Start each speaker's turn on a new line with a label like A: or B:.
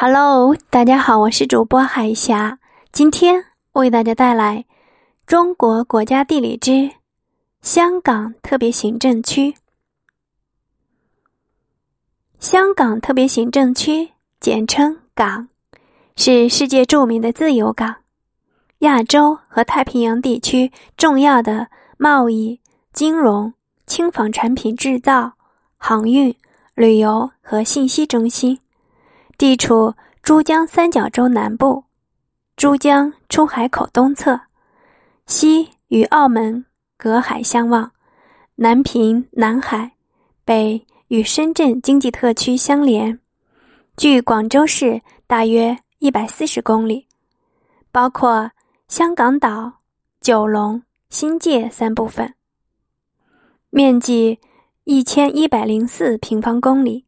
A: Hello，大家好，我是主播海霞。今天为大家带来《中国国家地理之香港特别行政区》。香港特别行政区简称港，是世界著名的自由港，亚洲和太平洋地区重要的贸易、金融、轻纺产品制造、航运、旅游和信息中心。地处珠江三角洲南部，珠江出海口东侧，西与澳门隔海相望，南平南海，北与深圳经济特区相连，距广州市大约一百四十公里，包括香港岛、九龙、新界三部分，面积一千一百零四平方公里。